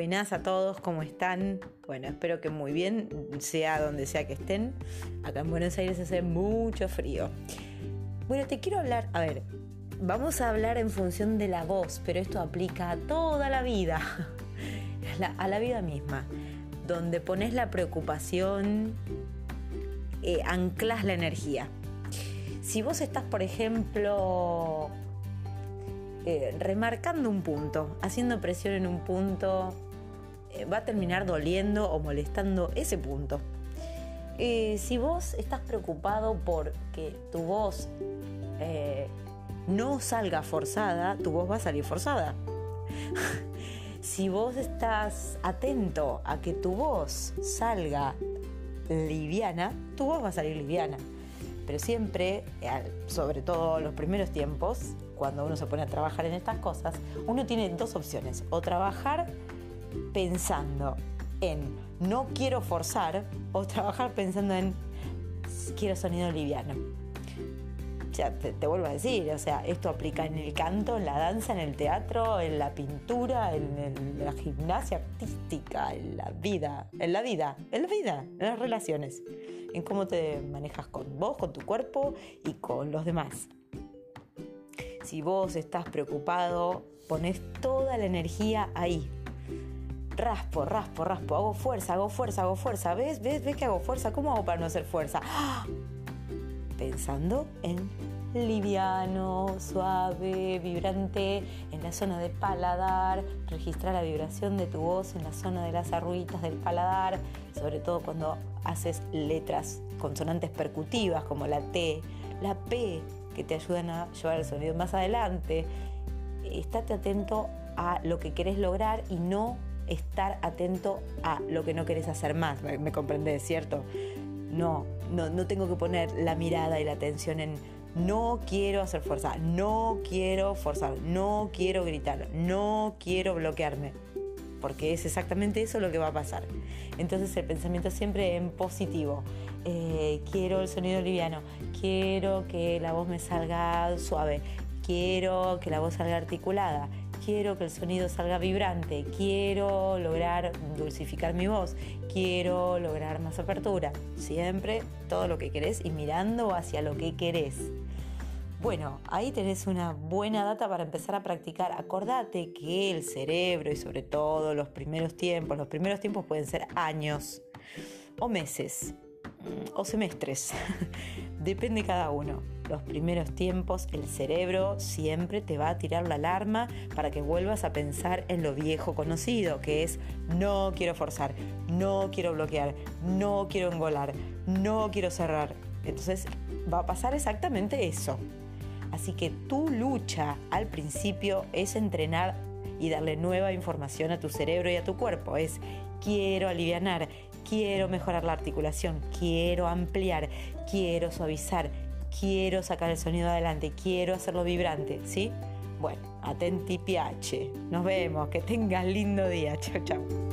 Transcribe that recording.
Buenas a todos, ¿cómo están? Bueno, espero que muy bien, sea donde sea que estén. Acá en Buenos Aires hace mucho frío. Bueno, te quiero hablar, a ver, vamos a hablar en función de la voz, pero esto aplica a toda la vida, a la, vida misma, donde pones la preocupación, eh, anclas la energía. Si vos estás, por ejemplo, eh, remarcando un punto, haciendo presión en un punto, va a terminar doliendo o molestando ese punto. Eh, si vos estás preocupado por que tu voz no salga forzada, tu voz va a salir forzada. si vos estás atento a que tu voz salga liviana, tu voz va a salir liviana. Pero siempre, sobre todo los primeros tiempos, cuando uno se pone a trabajar en estas cosas, uno tiene dos opciones. O trabajar pensando en no quiero forzar o trabajar pensando en quiero sonido liviano. O te, vuelvo a decir, o sea, esto aplica en el canto, en la danza, en el teatro, en la pintura, en, la gimnasia artística, en la vida, en la vida, en la vida, en las relaciones, en cómo te manejas con vos, con tu cuerpo y con los demás. Si vos estás preocupado, pones toda la energía ahí. Raspo, raspo, raspo, hago fuerza, hago fuerza, hago fuerza. ¿Ves? ¿Ves? ¿Ves que hago fuerza? ¿Cómo hago para no hacer fuerza? ¡Ah! Pensando en liviano, suave, vibrante en la zona del paladar, registrar la vibración de tu voz en la zona de las arruguitas del paladar, sobre todo cuando haces letras consonantes percutivas como la T, la P, que te ayudan a llevar el sonido más adelante. Estate atento a lo que querés lograr y no estar atento a lo que no querés hacer más. ¿Me, me cierto? No, no, no tengo que poner la mirada y la atención en no quiero hacer fuerza, no quiero forzar, no quiero gritar, no quiero bloquearme porque es exactamente eso lo que va a pasar. Entonces el pensamiento siempre en positivo. Eh, quiero el sonido liviano, quiero que la voz me salga suave, quiero que la voz salga articulada, quiero que el sonido salga vibrante, quiero lograr dulcificar mi voz, quiero lograr más apertura. Siempre todo lo que querés y mirando hacia lo que querés. Bueno, ahí tenés una buena data para empezar a practicar. Acordate que el cerebro y sobre todo los primeros tiempos, los primeros tiempos pueden ser años o meses o semestres, depende cada uno. Los primeros tiempos el cerebro siempre te va a tirar la alarma para que vuelvas a pensar en lo viejo conocido, que es no quiero forzar, no quiero bloquear, no quiero engolar, no quiero cerrar. Entonces va a pasar exactamente eso. Así que tu lucha al principio es entrenar y darle nueva información a tu cerebro y a tu cuerpo. Es quiero aliviar, quiero mejorar la articulación, quiero ampliar, quiero suavizar, quiero sacar el sonido adelante, quiero hacerlo vibrante, ¿sí? Bueno, atenti piace. Nos vemos, que tengas lindo día. Chao, chao.